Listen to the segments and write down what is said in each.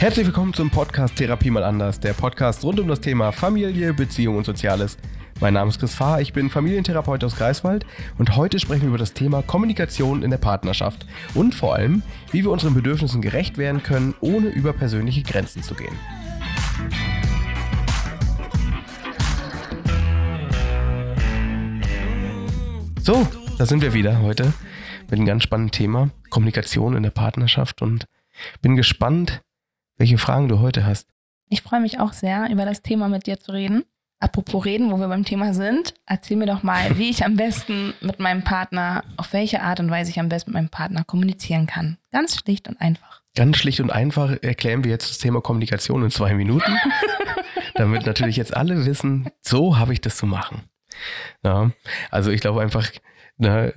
Herzlich willkommen zum Podcast Therapie mal anders, der Podcast rund um das Thema Familie, Beziehung und Soziales. Mein Name ist Chris Fahr, ich bin Familientherapeut aus Greifswald und heute sprechen wir über das Thema Kommunikation in der Partnerschaft und vor allem, wie wir unseren Bedürfnissen gerecht werden können, ohne über persönliche Grenzen zu gehen. So, da sind wir wieder heute mit einem ganz spannenden Thema, Kommunikation in der Partnerschaft und bin gespannt, welche Fragen du heute hast. Ich freue mich auch sehr, über das Thema mit dir zu reden. Apropos reden, wo wir beim Thema sind, erzähl mir doch mal, wie ich am besten mit meinem Partner, auf welche Art und Weise ich am besten mit meinem Partner kommunizieren kann. Ganz schlicht und einfach. Ganz schlicht und einfach erklären wir jetzt das Thema Kommunikation in zwei Minuten, damit natürlich jetzt alle wissen, so habe ich das zu machen. Ja, also ich glaube einfach, na,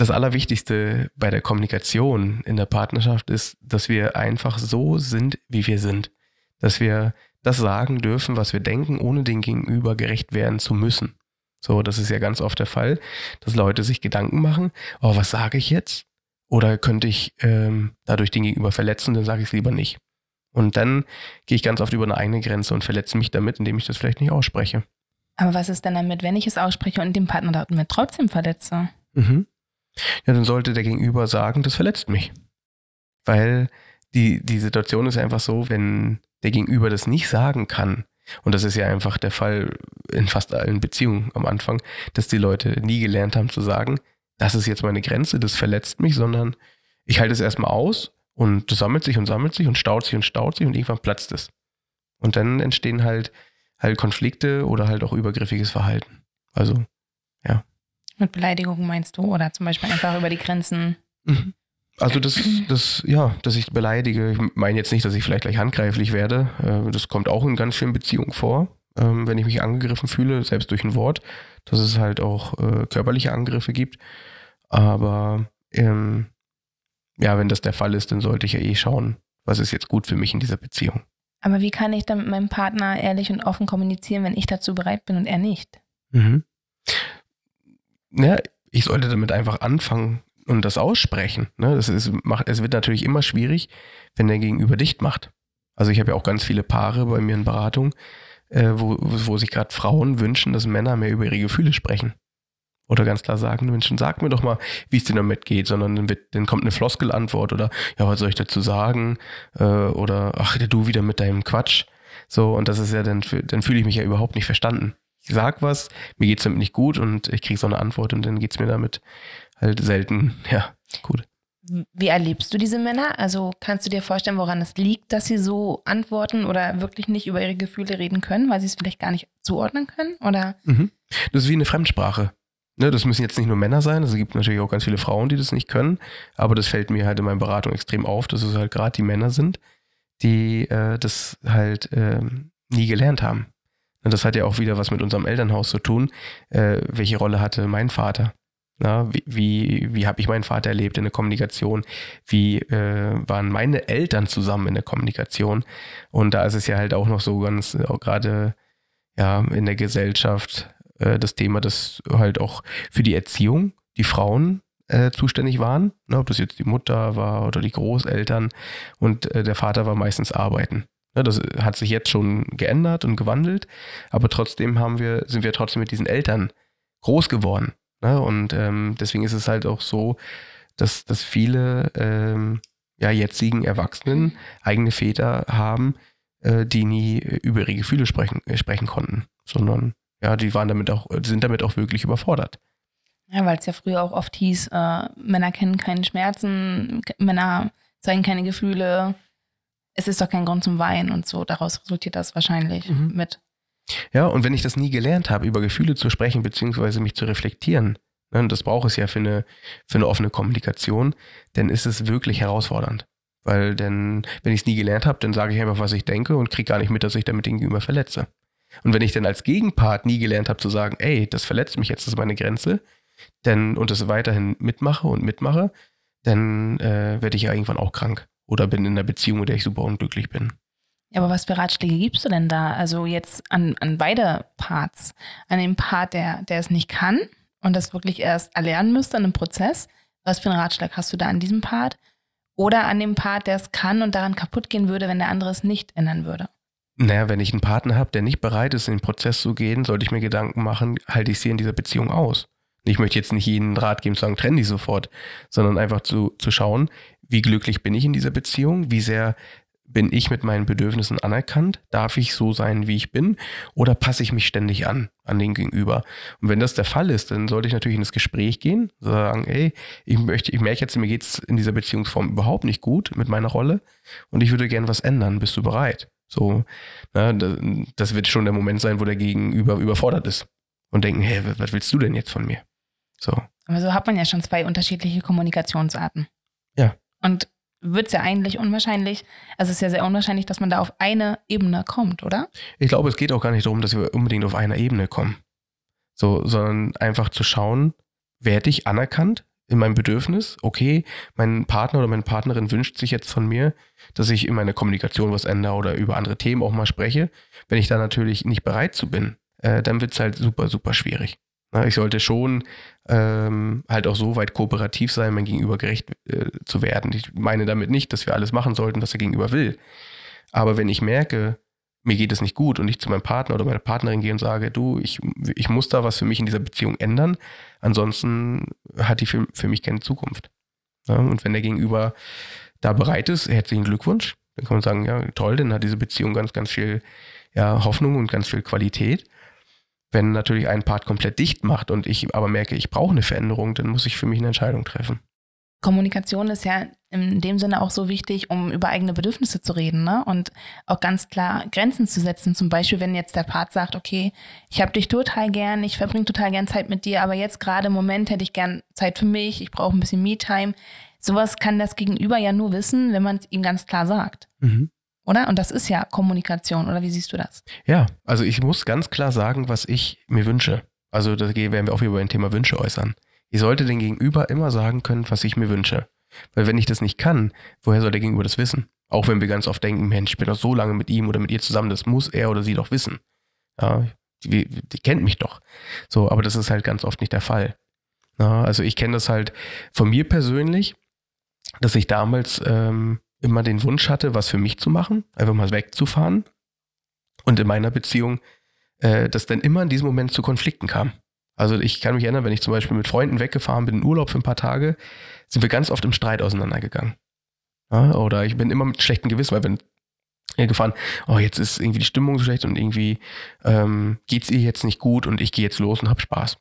das Allerwichtigste bei der Kommunikation in der Partnerschaft ist, dass wir einfach so sind, wie wir sind. Dass wir das sagen dürfen, was wir denken, ohne den Gegenüber gerecht werden zu müssen. So, das ist ja ganz oft der Fall, dass Leute sich Gedanken machen, oh, was sage ich jetzt? Oder könnte ich ähm, dadurch den Gegenüber verletzen, dann sage ich es lieber nicht. Und dann gehe ich ganz oft über eine eigene Grenze und verletze mich damit, indem ich das vielleicht nicht ausspreche. Aber was ist denn damit, wenn ich es ausspreche und den Partner damit trotzdem verletze? Mhm. Ja, dann sollte der Gegenüber sagen, das verletzt mich. Weil die, die Situation ist einfach so, wenn der Gegenüber das nicht sagen kann, und das ist ja einfach der Fall in fast allen Beziehungen am Anfang, dass die Leute nie gelernt haben zu sagen, das ist jetzt meine Grenze, das verletzt mich, sondern ich halte es erstmal aus und das sammelt sich und sammelt sich und staut sich und staut sich und irgendwann platzt es. Und dann entstehen halt halt Konflikte oder halt auch übergriffiges Verhalten. Also, ja. Mit Beleidigungen meinst du? Oder zum Beispiel einfach über die Grenzen? Mhm. Also das, das, ja, dass ich beleidige. Ich meine jetzt nicht, dass ich vielleicht gleich handgreiflich werde. Äh, das kommt auch in ganz vielen Beziehungen vor, ähm, wenn ich mich angegriffen fühle, selbst durch ein Wort, dass es halt auch äh, körperliche Angriffe gibt. Aber ähm, ja, wenn das der Fall ist, dann sollte ich ja eh schauen, was ist jetzt gut für mich in dieser Beziehung. Aber wie kann ich dann mit meinem Partner ehrlich und offen kommunizieren, wenn ich dazu bereit bin und er nicht? Mhm. Ja, ich sollte damit einfach anfangen und das aussprechen. Ne? Das ist, macht, es wird natürlich immer schwierig, wenn der Gegenüber dicht macht. Also ich habe ja auch ganz viele Paare bei mir in Beratung, äh, wo, wo sich gerade Frauen wünschen, dass Männer mehr über ihre Gefühle sprechen oder ganz klar sagen, Menschen, sag mir doch mal, wie es dir damit geht, sondern dann, wird, dann kommt eine Floskelantwort oder ja, was soll ich dazu sagen? Äh, oder ach, du wieder mit deinem Quatsch. So, und das ist ja dann, dann fühle ich mich ja überhaupt nicht verstanden. Ich sag was, mir geht es damit nicht gut und ich kriege so eine Antwort und dann geht es mir damit halt selten, ja, gut. Wie erlebst du diese Männer? Also kannst du dir vorstellen, woran es liegt, dass sie so antworten oder wirklich nicht über ihre Gefühle reden können, weil sie es vielleicht gar nicht zuordnen können? Oder? Mhm. Das ist wie eine Fremdsprache. Ne, das müssen jetzt nicht nur Männer sein, es gibt natürlich auch ganz viele Frauen, die das nicht können, aber das fällt mir halt in meiner Beratung extrem auf, dass es halt gerade die Männer sind, die äh, das halt äh, nie gelernt haben. Und das hat ja auch wieder was mit unserem Elternhaus zu tun. Äh, welche Rolle hatte mein Vater? Na, wie wie, wie habe ich meinen Vater erlebt in der Kommunikation? Wie äh, waren meine Eltern zusammen in der Kommunikation? Und da ist es ja halt auch noch so ganz, auch gerade ja, in der Gesellschaft äh, das Thema, dass halt auch für die Erziehung die Frauen äh, zuständig waren, ne, ob das jetzt die Mutter war oder die Großeltern und äh, der Vater war meistens arbeiten. Das hat sich jetzt schon geändert und gewandelt, aber trotzdem haben wir, sind wir trotzdem mit diesen Eltern groß geworden. Ne, und ähm, deswegen ist es halt auch so, dass, dass viele ähm, ja, jetzigen Erwachsenen eigene Väter haben, äh, die nie über ihre Gefühle sprechen, äh, sprechen konnten, sondern ja, die waren damit auch, sind damit auch wirklich überfordert. Ja, weil es ja früher auch oft hieß, äh, Männer kennen keinen Schmerzen, Männer zeigen keine Gefühle. Es ist doch kein Grund zum Weinen und so. Daraus resultiert das wahrscheinlich mhm. mit. Ja, und wenn ich das nie gelernt habe, über Gefühle zu sprechen, beziehungsweise mich zu reflektieren, ne, das brauche es ja für eine, für eine offene Kommunikation, dann ist es wirklich herausfordernd. Weil denn, wenn ich es nie gelernt habe, dann sage ich einfach, was ich denke und kriege gar nicht mit, dass ich damit gegenüber verletze. Und wenn ich dann als Gegenpart nie gelernt habe zu sagen, ey, das verletzt mich jetzt, das ist meine Grenze, denn, und das weiterhin mitmache und mitmache, dann äh, werde ich ja irgendwann auch krank oder bin in einer Beziehung, in der ich super unglücklich bin. Ja, aber was für Ratschläge gibst du denn da? Also jetzt an, an beide Parts. An den Part, der, der es nicht kann und das wirklich erst erlernen müsste in einem Prozess. Was für einen Ratschlag hast du da an diesem Part? Oder an dem Part, der es kann und daran kaputt gehen würde, wenn der andere es nicht ändern würde? Naja, wenn ich einen Partner habe, der nicht bereit ist, in den Prozess zu gehen, sollte ich mir Gedanken machen, halte ich sie in dieser Beziehung aus? Ich möchte jetzt nicht jeden Rat geben, zu sagen, trenn dich sofort, sondern einfach zu, zu schauen, wie glücklich bin ich in dieser Beziehung, wie sehr bin ich mit meinen Bedürfnissen anerkannt? Darf ich so sein, wie ich bin? Oder passe ich mich ständig an, an den Gegenüber? Und wenn das der Fall ist, dann sollte ich natürlich in das Gespräch gehen, sagen, ey, ich möchte, ich merke jetzt, mir geht es in dieser Beziehungsform überhaupt nicht gut mit meiner Rolle und ich würde gerne was ändern. Bist du bereit? So, na, das wird schon der Moment sein, wo der Gegenüber überfordert ist und denken, hey, was willst du denn jetzt von mir? So. Aber so hat man ja schon zwei unterschiedliche Kommunikationsarten. Ja. Und wird es ja eigentlich unwahrscheinlich, also es ist ja sehr unwahrscheinlich, dass man da auf eine Ebene kommt, oder? Ich glaube, es geht auch gar nicht darum, dass wir unbedingt auf einer Ebene kommen. So, sondern einfach zu schauen, werde ich anerkannt in meinem Bedürfnis? Okay, mein Partner oder meine Partnerin wünscht sich jetzt von mir, dass ich in meiner Kommunikation was ändere oder über andere Themen auch mal spreche. Wenn ich da natürlich nicht bereit zu bin, äh, dann wird es halt super, super schwierig. Ich sollte schon ähm, halt auch so weit kooperativ sein, mein Gegenüber gerecht äh, zu werden. Ich meine damit nicht, dass wir alles machen sollten, was der Gegenüber will. Aber wenn ich merke, mir geht es nicht gut und ich zu meinem Partner oder meiner Partnerin gehe und sage, du, ich, ich muss da was für mich in dieser Beziehung ändern, ansonsten hat die für, für mich keine Zukunft. Ja, und wenn der Gegenüber da bereit ist, herzlichen Glückwunsch, dann kann man sagen, ja, toll, dann hat diese Beziehung ganz, ganz viel ja, Hoffnung und ganz viel Qualität. Wenn natürlich ein Part komplett dicht macht und ich aber merke, ich brauche eine Veränderung, dann muss ich für mich eine Entscheidung treffen. Kommunikation ist ja in dem Sinne auch so wichtig, um über eigene Bedürfnisse zu reden ne? und auch ganz klar Grenzen zu setzen. Zum Beispiel, wenn jetzt der Part sagt, okay, ich habe dich total gern, ich verbringe total gern Zeit mit dir, aber jetzt gerade im Moment hätte ich gern Zeit für mich, ich brauche ein bisschen Me-Time. Sowas kann das Gegenüber ja nur wissen, wenn man es ihm ganz klar sagt. Mhm oder? Und das ist ja Kommunikation, oder wie siehst du das? Ja, also ich muss ganz klar sagen, was ich mir wünsche. Also da werden wir auch über ein Thema Wünsche äußern. Ich sollte den Gegenüber immer sagen können, was ich mir wünsche. Weil wenn ich das nicht kann, woher soll der Gegenüber das wissen? Auch wenn wir ganz oft denken, Mensch, ich bin doch so lange mit ihm oder mit ihr zusammen, das muss er oder sie doch wissen. Ja, die, die kennt mich doch. So, aber das ist halt ganz oft nicht der Fall. Ja, also ich kenne das halt von mir persönlich, dass ich damals ähm, immer den Wunsch hatte, was für mich zu machen, einfach mal wegzufahren. Und in meiner Beziehung, äh, dass dann immer in diesem Moment zu Konflikten kam. Also ich kann mich erinnern, wenn ich zum Beispiel mit Freunden weggefahren bin in Urlaub für ein paar Tage, sind wir ganz oft im Streit auseinandergegangen. Ja, oder ich bin immer mit schlechtem Gewissen, weil wenn ihr gefahren, oh, jetzt ist irgendwie die Stimmung so schlecht und irgendwie ähm, es ihr jetzt nicht gut und ich gehe jetzt los und hab Spaß.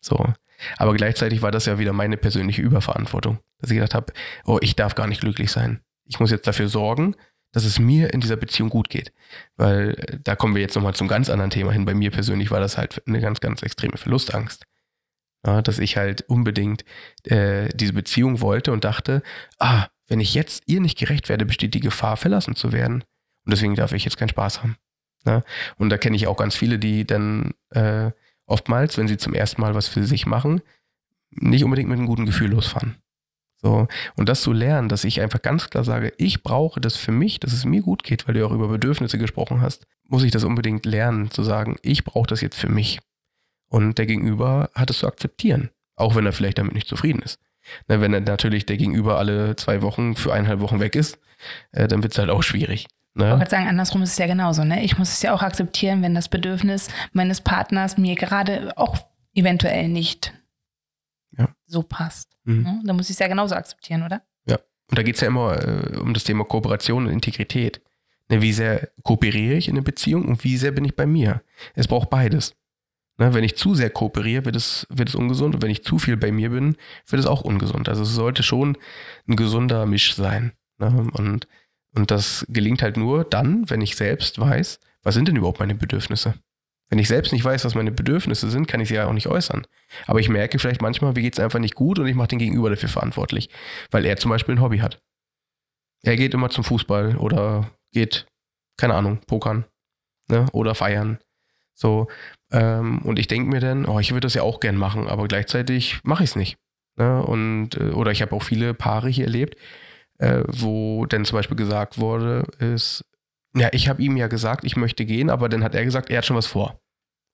So. Aber gleichzeitig war das ja wieder meine persönliche Überverantwortung, dass ich gedacht habe, oh, ich darf gar nicht glücklich sein ich muss jetzt dafür sorgen, dass es mir in dieser Beziehung gut geht. Weil äh, da kommen wir jetzt nochmal zum ganz anderen Thema hin. Bei mir persönlich war das halt eine ganz, ganz extreme Verlustangst. Ja, dass ich halt unbedingt äh, diese Beziehung wollte und dachte, ah, wenn ich jetzt ihr nicht gerecht werde, besteht die Gefahr, verlassen zu werden. Und deswegen darf ich jetzt keinen Spaß haben. Ja? Und da kenne ich auch ganz viele, die dann äh, oftmals, wenn sie zum ersten Mal was für sich machen, nicht unbedingt mit einem guten Gefühl losfahren. So, und das zu lernen, dass ich einfach ganz klar sage, ich brauche das für mich, dass es mir gut geht, weil du auch über Bedürfnisse gesprochen hast, muss ich das unbedingt lernen, zu sagen, ich brauche das jetzt für mich. Und der Gegenüber hat es zu akzeptieren, auch wenn er vielleicht damit nicht zufrieden ist. Na, wenn er natürlich der Gegenüber alle zwei Wochen für eineinhalb Wochen weg ist, äh, dann wird es halt auch schwierig. Ne? Ich wollte sagen, andersrum ist es ja genauso. Ne? Ich muss es ja auch akzeptieren, wenn das Bedürfnis meines Partners mir gerade auch eventuell nicht ja. So passt. Mhm. Ja, dann muss ich es ja genauso akzeptieren, oder? Ja. Und da geht es ja immer äh, um das Thema Kooperation und Integrität. Ne, wie sehr kooperiere ich in einer Beziehung und wie sehr bin ich bei mir? Es braucht beides. Ne, wenn ich zu sehr kooperiere, wird es, wird es ungesund. Und wenn ich zu viel bei mir bin, wird es auch ungesund. Also es sollte schon ein gesunder Misch sein. Ne? Und, und das gelingt halt nur dann, wenn ich selbst weiß, was sind denn überhaupt meine Bedürfnisse? Wenn ich selbst nicht weiß, was meine Bedürfnisse sind, kann ich sie ja auch nicht äußern. Aber ich merke vielleicht manchmal, mir geht es einfach nicht gut und ich mache den Gegenüber dafür verantwortlich, weil er zum Beispiel ein Hobby hat. Er geht immer zum Fußball oder geht, keine Ahnung, pokern ne? oder feiern. So, ähm, und ich denke mir dann, oh, ich würde das ja auch gern machen, aber gleichzeitig mache ich es nicht. Ne? Und, äh, oder ich habe auch viele Paare hier erlebt, äh, wo dann zum Beispiel gesagt wurde, ist, ja, ich habe ihm ja gesagt, ich möchte gehen, aber dann hat er gesagt, er hat schon was vor.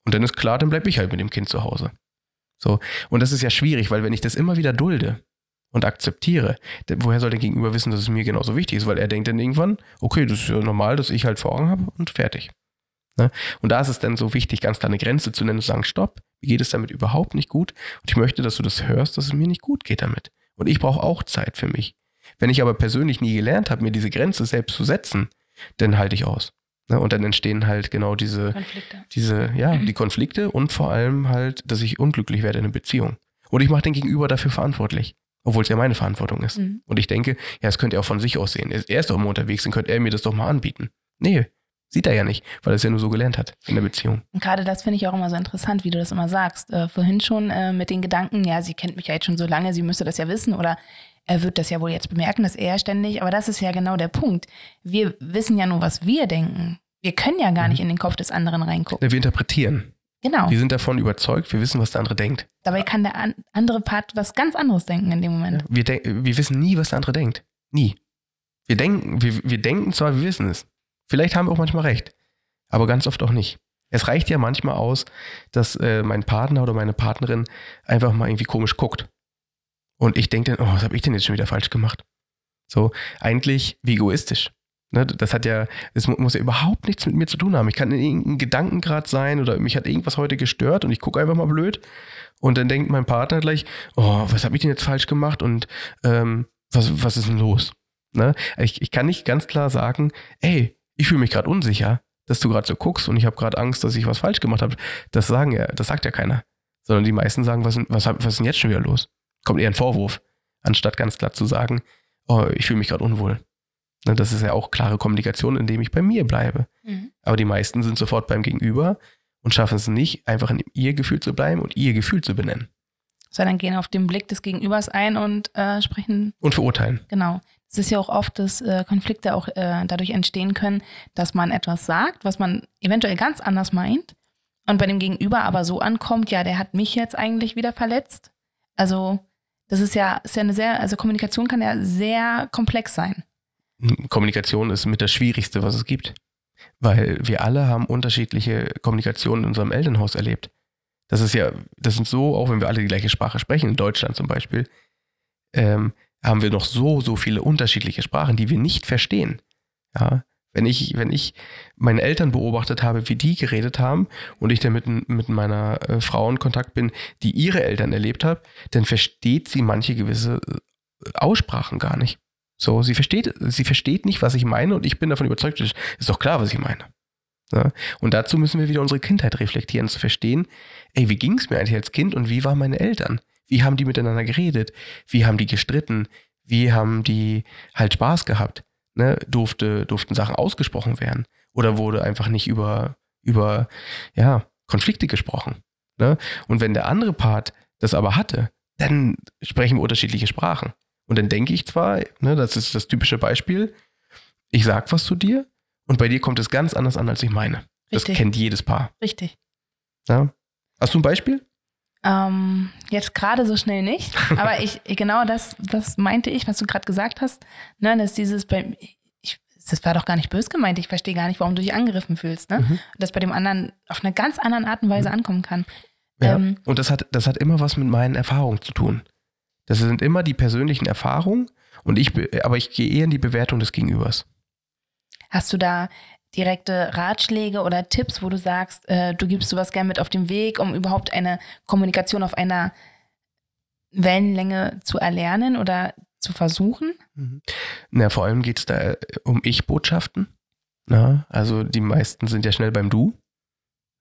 Und dann ist klar, dann bleibe ich halt mit dem Kind zu Hause. So. Und das ist ja schwierig, weil wenn ich das immer wieder dulde und akzeptiere, woher soll der Gegenüber wissen, dass es mir genauso wichtig ist? Weil er denkt dann irgendwann, okay, das ist ja normal, dass ich halt vor Augen habe und fertig. Ne? Und da ist es dann so wichtig, ganz klar eine Grenze zu nennen und zu sagen, stopp, mir geht es damit überhaupt nicht gut und ich möchte, dass du das hörst, dass es mir nicht gut geht damit. Und ich brauche auch Zeit für mich. Wenn ich aber persönlich nie gelernt habe, mir diese Grenze selbst zu setzen, dann halte ich aus. Ne? Und dann entstehen halt genau diese Konflikte. diese, ja, die Konflikte und vor allem halt, dass ich unglücklich werde in einer Beziehung. Und ich mache den Gegenüber dafür verantwortlich. Obwohl es ja meine Verantwortung ist. Mhm. Und ich denke, ja, das könnte er auch von sich aus sehen. Er ist doch immer unterwegs, dann könnte er mir das doch mal anbieten. Nee, Sieht er ja nicht, weil er es ja nur so gelernt hat in der Beziehung. Und gerade das finde ich auch immer so interessant, wie du das immer sagst. Äh, vorhin schon äh, mit den Gedanken, ja, sie kennt mich ja jetzt schon so lange, sie müsste das ja wissen oder er wird das ja wohl jetzt bemerken, dass er ständig, aber das ist ja genau der Punkt. Wir wissen ja nur, was wir denken. Wir können ja gar mhm. nicht in den Kopf des anderen reingucken. Wir interpretieren. Genau. Wir sind davon überzeugt, wir wissen, was der andere denkt. Dabei kann der an andere Part was ganz anderes denken in dem Moment. Ja, wir, wir wissen nie, was der andere denkt. Nie. Wir denken, wir, wir denken zwar, wir wissen es. Vielleicht haben wir auch manchmal recht aber ganz oft auch nicht. Es reicht ja manchmal aus, dass äh, mein Partner oder meine Partnerin einfach mal irgendwie komisch guckt. Und ich denke dann, oh, was habe ich denn jetzt schon wieder falsch gemacht? So, eigentlich wie egoistisch. Ne, das hat ja, es muss ja überhaupt nichts mit mir zu tun haben. Ich kann in irgendeinem Gedankengrad sein oder mich hat irgendwas heute gestört und ich gucke einfach mal blöd. Und dann denkt mein Partner gleich, oh, was habe ich denn jetzt falsch gemacht und ähm, was, was ist denn los? Ne? Ich, ich kann nicht ganz klar sagen, ey, ich fühle mich gerade unsicher dass du gerade so guckst und ich habe gerade Angst, dass ich was falsch gemacht habe. Das sagen ja, das sagt ja keiner. Sondern die meisten sagen, was, was, was ist denn jetzt schon wieder los? Kommt eher ein Vorwurf, anstatt ganz klar zu sagen, oh, ich fühle mich gerade unwohl. Ne, das ist ja auch klare Kommunikation, indem ich bei mir bleibe. Mhm. Aber die meisten sind sofort beim Gegenüber und schaffen es nicht, einfach in ihr Gefühl zu bleiben und ihr Gefühl zu benennen. Sondern gehen auf den Blick des Gegenübers ein und äh, sprechen. Und verurteilen. Genau. Es ist ja auch oft, dass äh, Konflikte auch äh, dadurch entstehen können, dass man etwas sagt, was man eventuell ganz anders meint und bei dem Gegenüber aber so ankommt, ja, der hat mich jetzt eigentlich wieder verletzt. Also das ist ja, ist ja eine sehr, also Kommunikation kann ja sehr komplex sein. Kommunikation ist mit das Schwierigste, was es gibt. Weil wir alle haben unterschiedliche Kommunikationen in unserem Elternhaus erlebt. Das ist ja, das sind so, auch wenn wir alle die gleiche Sprache sprechen, in Deutschland zum Beispiel, ähm, haben wir noch so, so viele unterschiedliche Sprachen, die wir nicht verstehen. Ja, wenn ich, wenn ich meine Eltern beobachtet habe, wie die geredet haben und ich dann mit, mit meiner äh, Frau in Kontakt bin, die ihre Eltern erlebt hat, dann versteht sie manche gewisse äh, Aussprachen gar nicht. So, sie versteht, sie versteht nicht, was ich meine und ich bin davon überzeugt, ist doch klar, was ich meine. Ja? Und dazu müssen wir wieder unsere Kindheit reflektieren, zu verstehen, ey, wie ging es mir eigentlich als Kind und wie waren meine Eltern? Wie haben die miteinander geredet? Wie haben die gestritten? Wie haben die halt Spaß gehabt? Ne? Durfte, durften Sachen ausgesprochen werden? Oder wurde einfach nicht über, über ja, Konflikte gesprochen? Ne? Und wenn der andere Part das aber hatte, dann sprechen wir unterschiedliche Sprachen. Und dann denke ich zwar, ne, das ist das typische Beispiel, ich sag was zu dir und bei dir kommt es ganz anders an, als ich meine. Richtig. Das kennt jedes Paar. Richtig. Ja? Hast du ein Beispiel? Ähm, jetzt gerade so schnell nicht, aber ich genau das, das meinte ich, was du gerade gesagt hast. Ne, dass dieses bei ich, das war doch gar nicht bös gemeint. Ich verstehe gar nicht, warum du dich angegriffen fühlst. Ne? Mhm. Das bei dem anderen auf eine ganz andere Art und Weise mhm. ankommen kann. Ja, ähm, und das hat, das hat immer was mit meinen Erfahrungen zu tun. Das sind immer die persönlichen Erfahrungen und ich, aber ich gehe eher in die Bewertung des Gegenübers. Hast du da direkte Ratschläge oder Tipps, wo du sagst, äh, du gibst sowas gerne mit auf den Weg, um überhaupt eine Kommunikation auf einer Wellenlänge zu erlernen oder zu versuchen? Mhm. Na, vor allem geht es da äh, um Ich-Botschaften. Na, also die meisten sind ja schnell beim Du.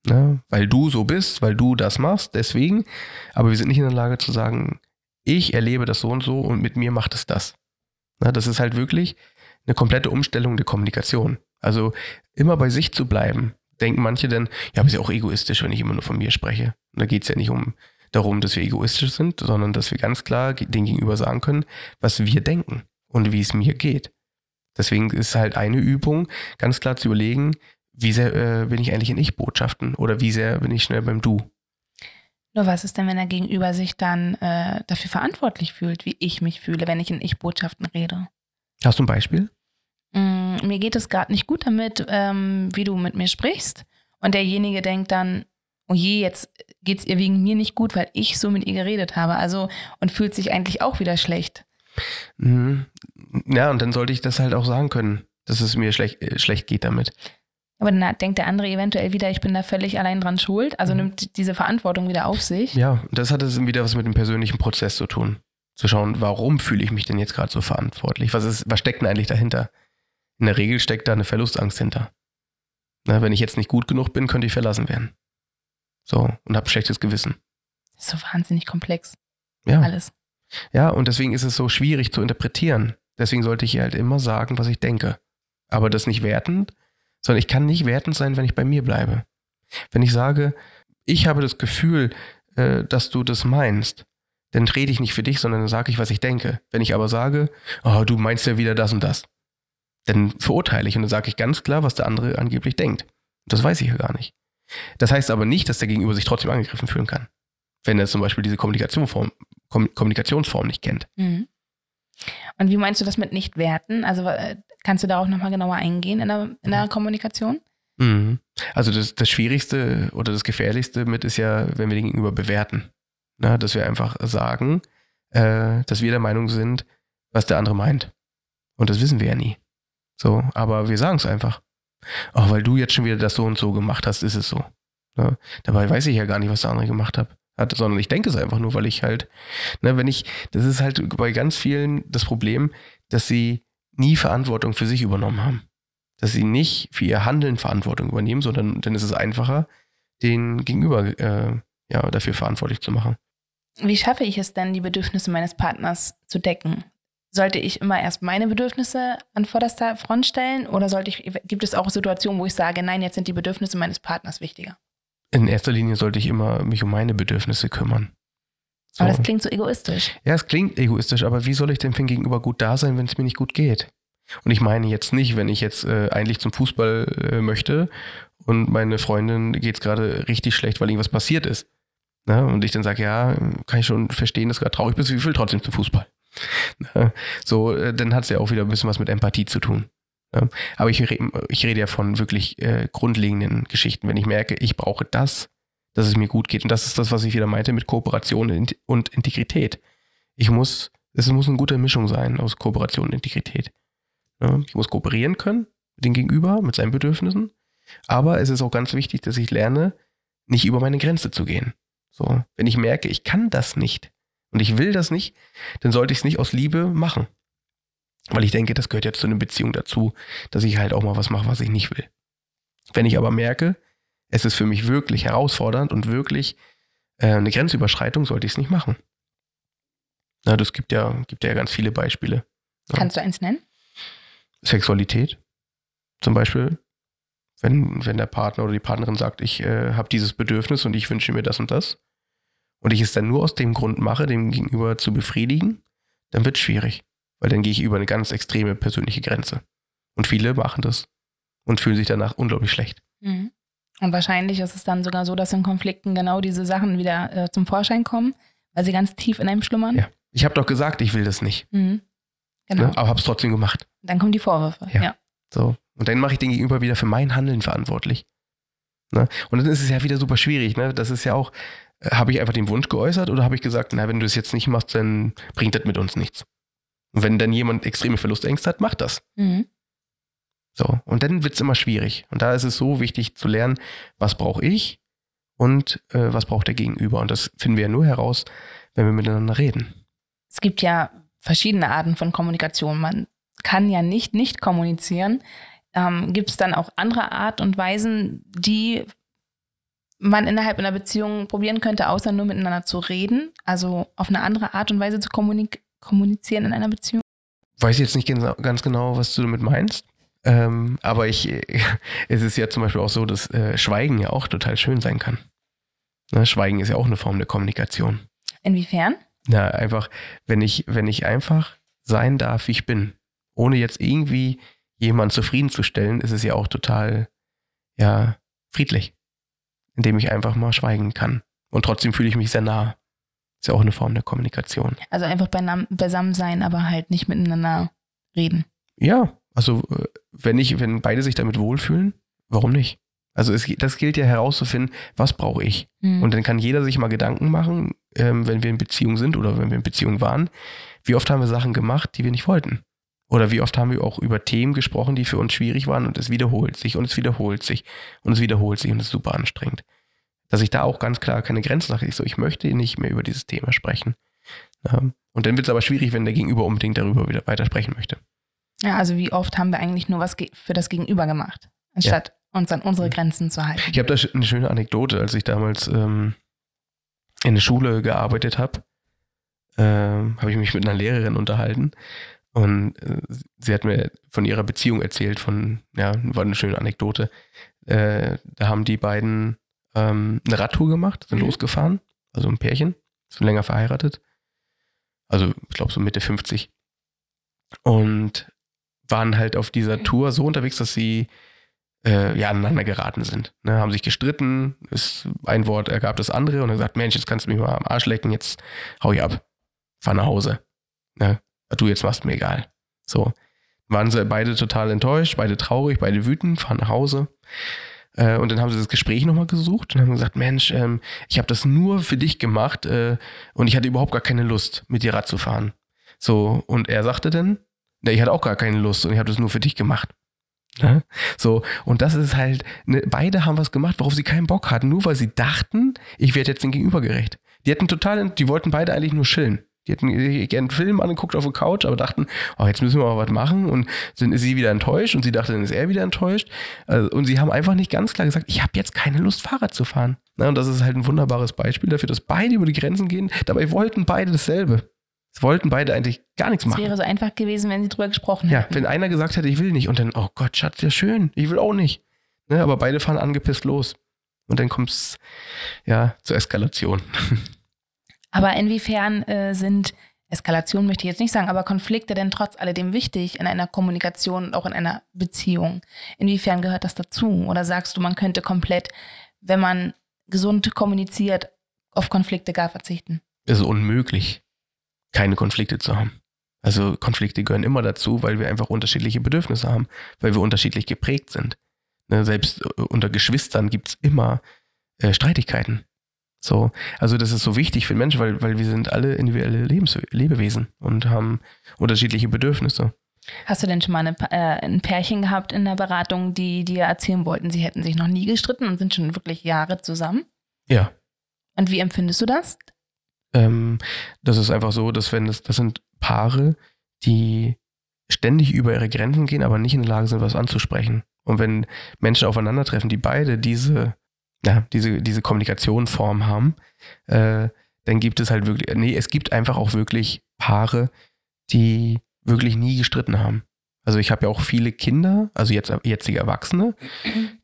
Na, weil du so bist, weil du das machst, deswegen. Aber wir sind nicht in der Lage zu sagen, ich erlebe das so und so und mit mir macht es das. Na, das ist halt wirklich eine komplette Umstellung der Kommunikation. Also immer bei sich zu bleiben. Denken manche dann, ja, aber ist ja auch egoistisch, wenn ich immer nur von mir spreche. Und da geht es ja nicht um darum, dass wir egoistisch sind, sondern dass wir ganz klar den Gegenüber sagen können, was wir denken und wie es mir geht. Deswegen ist halt eine Übung, ganz klar zu überlegen, wie sehr äh, bin ich eigentlich in Ich-Botschaften oder wie sehr bin ich schnell beim Du. Nur was ist denn, wenn der Gegenüber sich dann äh, dafür verantwortlich fühlt, wie ich mich fühle, wenn ich in Ich-Botschaften rede? Hast du ein Beispiel? Mm, mir geht es gerade nicht gut damit, ähm, wie du mit mir sprichst. Und derjenige denkt dann, oh je, jetzt geht es ihr wegen mir nicht gut, weil ich so mit ihr geredet habe. Also und fühlt sich eigentlich auch wieder schlecht. Mhm. Ja, und dann sollte ich das halt auch sagen können, dass es mir schlecht, äh, schlecht geht damit. Aber dann denkt der andere eventuell wieder, ich bin da völlig allein dran schuld, also mhm. nimmt diese Verantwortung wieder auf sich. Ja, das hat es wieder was mit dem persönlichen Prozess zu tun. Zu schauen, warum fühle ich mich denn jetzt gerade so verantwortlich? Was, ist, was steckt denn eigentlich dahinter? In der Regel steckt da eine Verlustangst hinter. Na, wenn ich jetzt nicht gut genug bin, könnte ich verlassen werden. So, und habe ein schlechtes Gewissen. Das ist so wahnsinnig komplex. Ja. Alles. Ja, und deswegen ist es so schwierig zu interpretieren. Deswegen sollte ich halt immer sagen, was ich denke. Aber das nicht wertend, sondern ich kann nicht wertend sein, wenn ich bei mir bleibe. Wenn ich sage, ich habe das Gefühl, äh, dass du das meinst, dann rede ich nicht für dich, sondern dann sage ich, was ich denke. Wenn ich aber sage, oh, du meinst ja wieder das und das, dann verurteile ich und dann sage ich ganz klar, was der andere angeblich denkt. Das weiß ich ja gar nicht. Das heißt aber nicht, dass der Gegenüber sich trotzdem angegriffen fühlen kann. Wenn er zum Beispiel diese Kommunikationsform, Kommunikationsform nicht kennt. Mhm. Und wie meinst du das mit nicht werten? Also äh, kannst du darauf nochmal genauer eingehen in der, in der mhm. Kommunikation? Mhm. Also das, das Schwierigste oder das Gefährlichste mit ist ja, wenn wir den Gegenüber bewerten. Na, dass wir einfach sagen, äh, dass wir der Meinung sind, was der andere meint. Und das wissen wir ja nie. So, aber wir sagen es einfach. Auch weil du jetzt schon wieder das so und so gemacht hast, ist es so. Ja, dabei weiß ich ja gar nicht, was der andere gemacht hat, hat, sondern ich denke es einfach nur, weil ich halt, ne, wenn ich, das ist halt bei ganz vielen das Problem, dass sie nie Verantwortung für sich übernommen haben. Dass sie nicht für ihr Handeln Verantwortung übernehmen, sondern dann ist es einfacher, den Gegenüber äh, ja, dafür verantwortlich zu machen. Wie schaffe ich es denn, die Bedürfnisse meines Partners zu decken? Sollte ich immer erst meine Bedürfnisse an vorderster Front stellen oder sollte ich, gibt es auch Situationen, wo ich sage, nein, jetzt sind die Bedürfnisse meines Partners wichtiger? In erster Linie sollte ich immer mich um meine Bedürfnisse kümmern. So. Aber das klingt so egoistisch. Ja, es klingt egoistisch, aber wie soll ich dem Gegenüber gut da sein, wenn es mir nicht gut geht? Und ich meine jetzt nicht, wenn ich jetzt äh, eigentlich zum Fußball äh, möchte und meine Freundin geht es gerade richtig schlecht, weil irgendwas passiert ist. Ne? Und ich dann sage, ja, kann ich schon verstehen, dass du gerade traurig bist, wie will trotzdem zum Fußball. So, äh, dann hat es ja auch wieder ein bisschen was mit Empathie zu tun. Aber ich, ich rede ja von wirklich äh, grundlegenden Geschichten. Wenn ich merke, ich brauche das, dass es mir gut geht. Und das ist das, was ich wieder meinte mit Kooperation und Integrität. Ich muss, es muss eine gute Mischung sein aus Kooperation und Integrität. Ich muss kooperieren können mit dem Gegenüber, mit seinen Bedürfnissen. Aber es ist auch ganz wichtig, dass ich lerne, nicht über meine Grenze zu gehen. So, wenn ich merke, ich kann das nicht und ich will das nicht, dann sollte ich es nicht aus Liebe machen. Weil ich denke, das gehört ja zu einer Beziehung dazu, dass ich halt auch mal was mache, was ich nicht will. Wenn ich aber merke, es ist für mich wirklich herausfordernd und wirklich äh, eine Grenzüberschreitung, sollte ich es nicht machen. Na, das gibt ja, gibt ja ganz viele Beispiele. Kannst du eins nennen? Sexualität zum Beispiel. Wenn, wenn der Partner oder die Partnerin sagt, ich äh, habe dieses Bedürfnis und ich wünsche mir das und das, und ich es dann nur aus dem Grund mache, dem Gegenüber zu befriedigen, dann wird es schwierig. Weil dann gehe ich über eine ganz extreme persönliche Grenze. Und viele machen das und fühlen sich danach unglaublich schlecht. Mhm. Und wahrscheinlich ist es dann sogar so, dass in Konflikten genau diese Sachen wieder äh, zum Vorschein kommen, weil sie ganz tief in einem schlummern. Ja. Ich habe doch gesagt, ich will das nicht. Mhm. Genau. Ne? Aber habe es trotzdem gemacht. Dann kommen die Vorwürfe. Ja. ja. So. Und dann mache ich den Gegenüber wieder für mein Handeln verantwortlich. Ne? Und dann ist es ja wieder super schwierig. Ne? Das ist ja auch, habe ich einfach den Wunsch geäußert oder habe ich gesagt, na, wenn du es jetzt nicht machst, dann bringt das mit uns nichts. Und wenn dann jemand extreme Verlustängste hat, macht das. Mhm. So, und dann wird es immer schwierig. Und da ist es so wichtig zu lernen, was brauche ich und äh, was braucht der Gegenüber. Und das finden wir ja nur heraus, wenn wir miteinander reden. Es gibt ja verschiedene Arten von Kommunikation. Man kann ja nicht nicht kommunizieren. Ähm, gibt es dann auch andere Art und Weisen, die man innerhalb einer Beziehung probieren könnte, außer nur miteinander zu reden? Also auf eine andere Art und Weise zu kommunik kommunizieren in einer Beziehung? Weiß jetzt nicht ganz genau, was du damit meinst. Ähm, aber ich, es ist ja zum Beispiel auch so, dass äh, Schweigen ja auch total schön sein kann. Ne, Schweigen ist ja auch eine Form der Kommunikation. Inwiefern? Na, einfach, wenn ich, wenn ich einfach sein darf, wie ich bin, ohne jetzt irgendwie jemanden zufriedenzustellen, ist es ja auch total, ja, friedlich. Indem ich einfach mal schweigen kann. Und trotzdem fühle ich mich sehr nah. Ist ja auch eine Form der Kommunikation. Also einfach beisammen sein, aber halt nicht miteinander reden. Ja, also äh, wenn ich, wenn beide sich damit wohlfühlen, warum nicht? Also es, das gilt ja herauszufinden, was brauche ich. Mhm. Und dann kann jeder sich mal Gedanken machen, ähm, wenn wir in Beziehung sind oder wenn wir in Beziehung waren, wie oft haben wir Sachen gemacht, die wir nicht wollten. Oder wie oft haben wir auch über Themen gesprochen, die für uns schwierig waren und es wiederholt sich und es wiederholt sich und es wiederholt sich und es ist super anstrengend. Dass ich da auch ganz klar keine Grenzen sage. Ich so, ich möchte nicht mehr über dieses Thema sprechen. Ähm, und dann wird es aber schwierig, wenn der Gegenüber unbedingt darüber wieder weiter sprechen möchte. Ja, also wie oft haben wir eigentlich nur was für das Gegenüber gemacht, anstatt uns an unsere Grenzen zu halten. Ich habe da eine schöne Anekdote, als ich damals ähm, in der Schule gearbeitet habe, ähm, habe ich mich mit einer Lehrerin unterhalten und äh, sie hat mir von ihrer Beziehung erzählt, von, ja, war eine schöne Anekdote. Äh, da haben die beiden ähm, eine Radtour gemacht, sind Mhm. losgefahren, also ein Pärchen, sind länger verheiratet. Also ich glaube so Mitte 50. Und waren halt auf dieser Tour so unterwegs, dass sie äh, ja, aneinander geraten sind. Ne, haben sich gestritten, ist ein Wort ergab das andere und er sagt, Mensch, jetzt kannst du mich mal am Arsch lecken, jetzt hau ich ab. Fahr nach Hause. Ne, du jetzt machst, mir egal. So. Waren sie beide total enttäuscht, beide traurig, beide wütend, fahren nach Hause. Äh, und dann haben sie das Gespräch nochmal gesucht und haben gesagt, Mensch, ähm, ich habe das nur für dich gemacht äh, und ich hatte überhaupt gar keine Lust, mit dir Rad zu fahren. So, und er sagte dann, ne, ich hatte auch gar keine Lust und ich habe das nur für dich gemacht. Ne? So, und das ist halt, ne, beide haben was gemacht, worauf sie keinen Bock hatten, nur weil sie dachten, ich werde jetzt den Gegenüber gerecht. Die hatten total, die wollten beide eigentlich nur chillen. Die hätten gerne einen Film angeguckt auf der Couch, aber dachten, oh, jetzt müssen wir mal was machen. Und dann ist sie wieder enttäuscht und sie dachte, dann ist er wieder enttäuscht. Also, und sie haben einfach nicht ganz klar gesagt, ich habe jetzt keine Lust, Fahrrad zu fahren. Und das ist halt ein wunderbares Beispiel dafür, dass beide über die Grenzen gehen. Dabei wollten beide dasselbe. Es wollten beide eigentlich gar nichts Es machen. wäre so einfach gewesen, wenn sie drüber gesprochen Ja, hätten. wenn einer gesagt hätte, ich will nicht und dann, oh Gott, Schatz, ja schön, ich will auch nicht. Ne, aber beide fahren angepisst los. Und dann kommt es ja zur Eskalation. Aber inwiefern äh, sind Eskalation möchte ich jetzt nicht sagen, aber Konflikte denn trotz alledem wichtig in einer Kommunikation und auch in einer Beziehung? Inwiefern gehört das dazu? Oder sagst du, man könnte komplett, wenn man gesund kommuniziert, auf Konflikte gar verzichten? Es ist unmöglich, keine Konflikte zu haben. Also Konflikte gehören immer dazu, weil wir einfach unterschiedliche Bedürfnisse haben, weil wir unterschiedlich geprägt sind. Ne, selbst äh, unter Geschwistern gibt es immer äh, Streitigkeiten. So, also das ist so wichtig für den Menschen, weil, weil wir sind alle individuelle Lebens Lebewesen und haben unterschiedliche Bedürfnisse. Hast du denn schon mal eine, äh, ein Pärchen gehabt in der Beratung, die dir erzählen wollten, sie hätten sich noch nie gestritten und sind schon wirklich Jahre zusammen? Ja, Und wie empfindest du das? ähm, das ist einfach so, dass wenn es, das sind Paare, die ständig über ihre Grenzen gehen, aber nicht in der Lage sind, was anzusprechen. Und wenn Menschen aufeinandertreffen, die beide diese, ja, diese, diese Kommunikationsform haben, äh, dann gibt es halt wirklich, nee, es gibt einfach auch wirklich Paare, die wirklich nie gestritten haben. Also ich habe ja auch viele Kinder, also jetzt jetzige Erwachsene,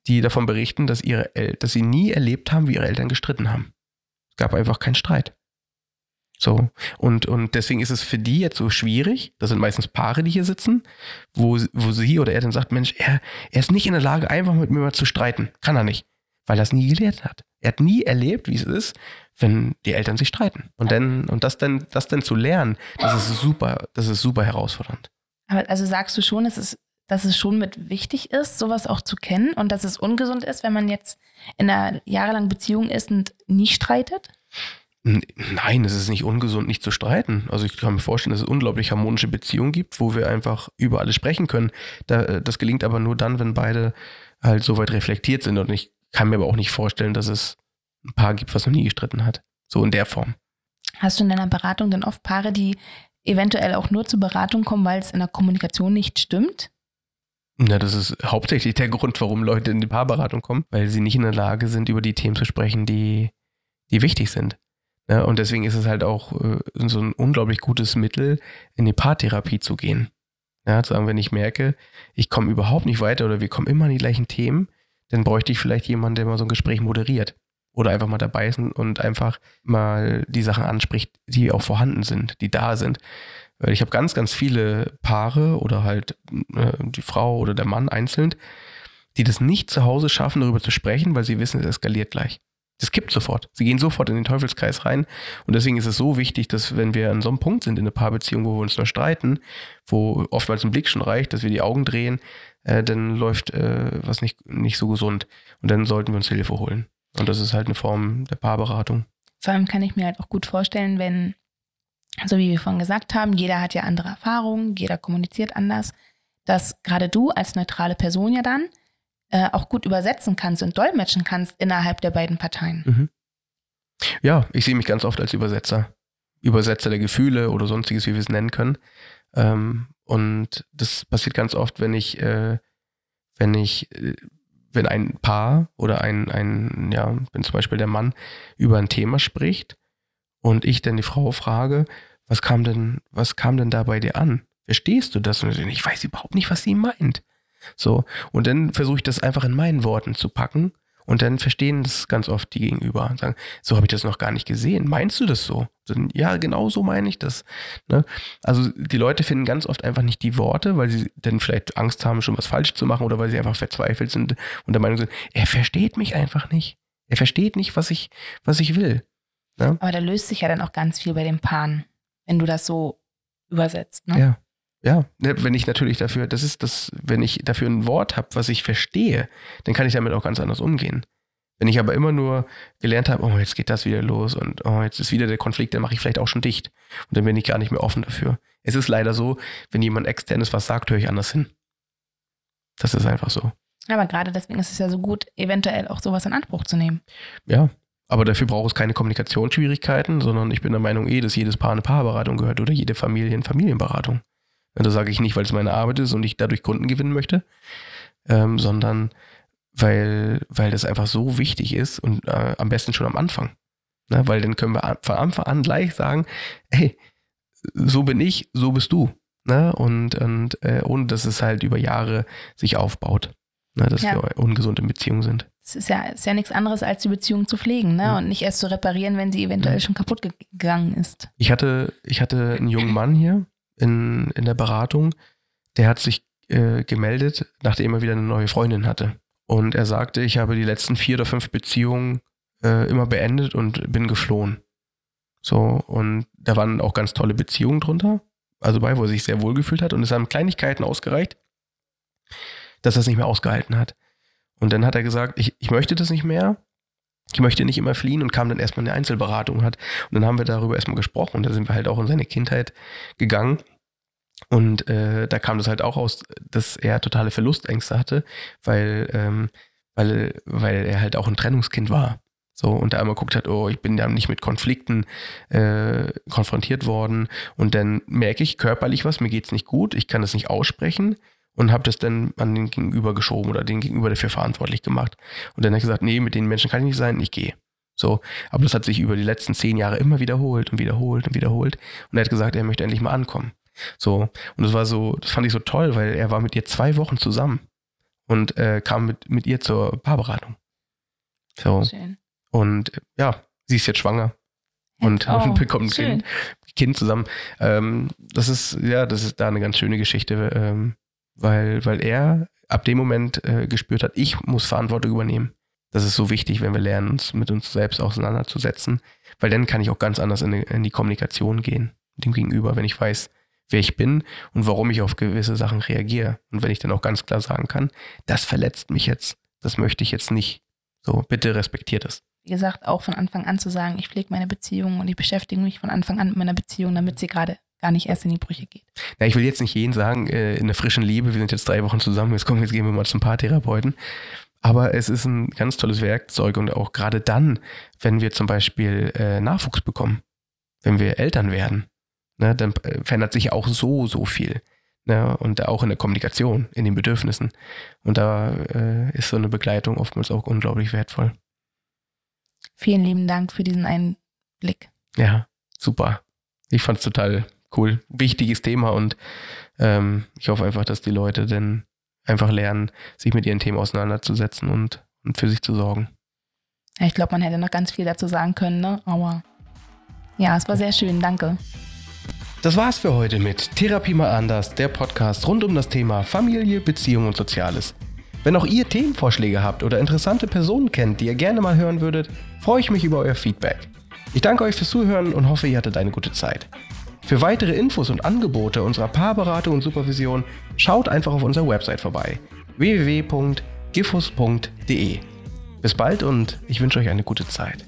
die davon berichten, dass ihre El dass sie nie erlebt haben, wie ihre Eltern gestritten haben. Es gab einfach keinen Streit. So. Und, und deswegen ist es für die jetzt so schwierig. Das sind meistens Paare, die hier sitzen, wo, wo sie oder er dann sagt, Mensch, er, er ist nicht in der Lage, einfach mit mir mal zu streiten. Kann er nicht. Weil er es nie gelehrt hat. Er hat nie erlebt, wie es ist, wenn die Eltern sich streiten. Und dann, und das dann, das dann zu lernen, das ist super, das ist super herausfordernd. Aber also sagst du schon, es ist, dass es schon mit wichtig ist, sowas auch zu kennen und dass es ungesund ist, wenn man jetzt in einer jahrelangen Beziehung ist und nie streitet? Nein, es ist nicht ungesund, nicht zu streiten. Also ich kann mir vorstellen, dass es unglaublich harmonische Beziehungen gibt, wo wir einfach über alles sprechen können. Äh, das gelingt aber nur dann, wenn beide halt so weit reflektiert sind. Und ich kann mir aber auch nicht vorstellen, dass es ein Paar gibt, was noch nie gestritten hat. So in der Form. Hast du in deiner Beratung denn oft Paare, die eventuell auch nur zur Beratung kommen, weil es in der Kommunikation nicht stimmt? Na, das ist hauptsächlich der Grund, warum Leute in die Paarberatung kommen, weil sie nicht in der Lage sind, über die Themen zu sprechen, die, die wichtig sind. Ja, und deswegen ist es halt auch äh, so ein unglaublich gutes Mittel, in die Paartherapie zu gehen. Ja, zu sagen, wenn ich merke, ich komme überhaupt nicht weiter oder wir kommen immer an die gleichen Themen, dann bräuchte ich vielleicht jemanden, der mal so ein Gespräch moderiert. Oder einfach mal dabei ist und einfach mal die Sachen anspricht, die auch vorhanden sind, die da sind. Weil ich habe ganz, ganz viele Paare oder halt äh, die Frau oder der Mann einzeln, die das nicht zu Hause schaffen, darüber zu sprechen, weil sie wissen, es eskaliert gleich. Das kippt sofort. Sie gehen sofort in den Teufelskreis rein. Und deswegen ist es so wichtig, dass wenn wir an so einem Punkt sind in einer Paarbeziehung, wo wir uns nur streiten, wo oftmals ein Blick schon reicht, dass wir die Augen drehen, äh, dann läuft äh, was nicht, nicht so gesund. Und dann sollten wir uns Hilfe holen. Und das ist halt eine Form der Paarberatung. Vor allem kann ich mir halt auch gut vorstellen, wenn, so wie wir vorhin gesagt haben, jeder hat ja andere Erfahrungen, jeder kommuniziert anders, dass gerade du als neutrale Person ja dann äh, auch gut übersetzen kannst und dolmetschen kannst innerhalb der beiden Parteien. Mhm. Ja, ich sehe mich ganz oft als Übersetzer. Übersetzer der Gefühle oder sonstiges, wie wir es nennen können. Ähm, und das passiert ganz oft, wenn ich, äh, wenn ich, äh, wenn ein Paar oder ein, ein, ja, wenn zum Beispiel der Mann über ein Thema spricht und ich dann die Frau frage, was kam denn, was kam denn da bei dir an? Verstehst du das? Und ich weiß überhaupt nicht, was sie meint. So. Und dann versuche ich das einfach in meinen Worten zu packen und dann verstehen das ganz oft die Gegenüber und sagen, so habe ich das noch gar nicht gesehen. Meinst du das so? Ja, genau so meine ich das. Ne? Also die Leute finden ganz oft einfach nicht die Worte, weil sie dann vielleicht Angst haben, schon was falsch zu machen oder weil sie einfach verzweifelt sind und der Meinung sind, er versteht mich einfach nicht. Er versteht nicht, was ich, was ich will. Ne? Aber da löst sich ja dann auch ganz viel bei den Paaren, wenn du das so übersetzt. Ne? Ja ja, ne, wenn ich natürlich dafür, das ist das, wenn ich dafür ein Wort habe, was ich verstehe, dann kann ich damit auch ganz anders umgehen. Wenn ich aber immer nur gelernt habe, oh, jetzt geht das wieder los und oh, jetzt ist wieder der Konflikt, dann mache ich vielleicht auch schon dicht. Und dann bin ich gar nicht mehr offen dafür. Es ist leider so, wenn jemand externes was sagt, höre ich anders hin. Das ist einfach so. Aber gerade deswegen ist es ja so gut, eventuell auch sowas in Anspruch zu nehmen. Ja, aber dafür braucht es keine Kommunikationsschwierigkeiten, sondern ich bin der Meinung eh, dass jedes Paar eine Paarberatung gehört oder jede Familie eine Familienberatung. Das sage ich nicht, weil es meine Arbeit ist und ich dadurch Kunden gewinnen möchte, ähm, sondern weil, weil das einfach so wichtig ist und äh, am besten schon am Anfang. Ne? Weil dann können wir von Anfang an gleich sagen, hey, so bin ich, so bist du. Ne? Und, und äh, ohne dass es halt über Jahre sich aufbaut. Ne? Dass ja. wir ungesund in Beziehung sind. Es ist ja, ist ja nichts anderes, als die Beziehung zu pflegen ne? Mhm. und nicht erst zu reparieren, wenn sie eventuell mhm. schon kaputt gegangen ist. Ich hatte, ich hatte einen jungen Mann hier, in, in der Beratung, der hat sich äh, gemeldet, nachdem er wieder eine neue Freundin hatte. Und er sagte, ich habe die letzten vier oder fünf Beziehungen äh, immer beendet und bin geflohen. So, und da waren auch ganz tolle Beziehungen drunter, also bei, wo er sich sehr wohl gefühlt hat. Und es haben Kleinigkeiten ausgereicht, dass er es nicht mehr ausgehalten hat. Und dann hat er gesagt, ich, ich möchte das nicht mehr. Ich möchte nicht immer fliehen und kam dann erstmal in eine Einzelberatung hat. Und dann haben wir darüber erstmal gesprochen. Und da sind wir halt auch in seine Kindheit gegangen. Und äh, da kam das halt auch aus, dass er totale Verlustängste hatte, weil, ähm, weil, weil er halt auch ein Trennungskind war. So, und da einmal guckt hat, oh, ich bin ja nicht mit Konflikten äh, konfrontiert worden. Und dann merke ich körperlich was, mir geht's nicht gut, ich kann das nicht aussprechen und habe das dann an den Gegenüber geschoben oder den Gegenüber dafür verantwortlich gemacht. Und dann hat er gesagt, nee, mit den Menschen kann ich nicht sein, ich gehe. So, aber das hat sich über die letzten zehn Jahre immer wiederholt und wiederholt und wiederholt. Und er hat gesagt, er möchte endlich mal ankommen. So, und das war so, das fand ich so toll, weil er war mit ihr zwei Wochen zusammen und äh, kam mit, mit ihr zur Paarberatung. So. Schön. Und ja, sie ist jetzt schwanger und, oh, und bekommt ein kind, kind, zusammen. Ähm, das ist, ja, das ist da eine ganz schöne Geschichte. Ähm, weil, weil er ab dem Moment äh, gespürt hat, ich muss Verantwortung übernehmen. Das ist so wichtig, wenn wir lernen, uns mit uns selbst auseinanderzusetzen, weil dann kann ich auch ganz anders in die, in die Kommunikation gehen, dem Gegenüber, wenn ich weiß, wer ich bin und warum ich auf gewisse Sachen reagiere. Und wenn ich dann auch ganz klar sagen kann, das verletzt mich jetzt, das möchte ich jetzt nicht. So, bitte respektiert es. Wie gesagt, auch von Anfang an zu sagen, ich pflege meine Beziehung und ich beschäftige mich von Anfang an mit meiner Beziehung, damit sie gerade gar nicht erst in die Brüche geht. Ja, ich will jetzt nicht jeden sagen, äh, in der frischen Liebe, wir sind jetzt drei Wochen zusammen, jetzt kommen, jetzt gehen wir mal zum Paartherapeuten. Aber es ist ein ganz tolles Werkzeug und auch gerade dann, wenn wir zum Beispiel äh, Nachwuchs bekommen, wenn wir Eltern werden, ne, dann äh, verändert sich auch so, so viel. Ne, und auch in der Kommunikation, in den Bedürfnissen. Und da äh, ist so eine Begleitung oftmals auch unglaublich wertvoll. Vielen lieben Dank für diesen Einblick. Ja, super. Ich fand es total cool. Wichtiges Thema und ähm, ich hoffe einfach, dass die Leute dann einfach lernen, sich mit ihren Themen auseinanderzusetzen und, und für sich zu sorgen. Ja, ich glaube, man hätte noch ganz viel dazu sagen können, ne? aber ja, es war sehr schön. Danke. Das war's für heute mit Therapie mal anders, der Podcast rund um das Thema Familie, Beziehung und Soziales. Wenn auch ihr Themenvorschläge habt oder interessante Personen kennt, die ihr gerne mal hören würdet, freue ich mich über euer Feedback. Ich danke euch fürs Zuhören und hoffe, ihr hattet eine gute Zeit. Für weitere Infos und Angebote unserer Paarberatung und Supervision schaut einfach auf unserer Website vorbei www.gifus.de. Bis bald und ich wünsche euch eine gute Zeit.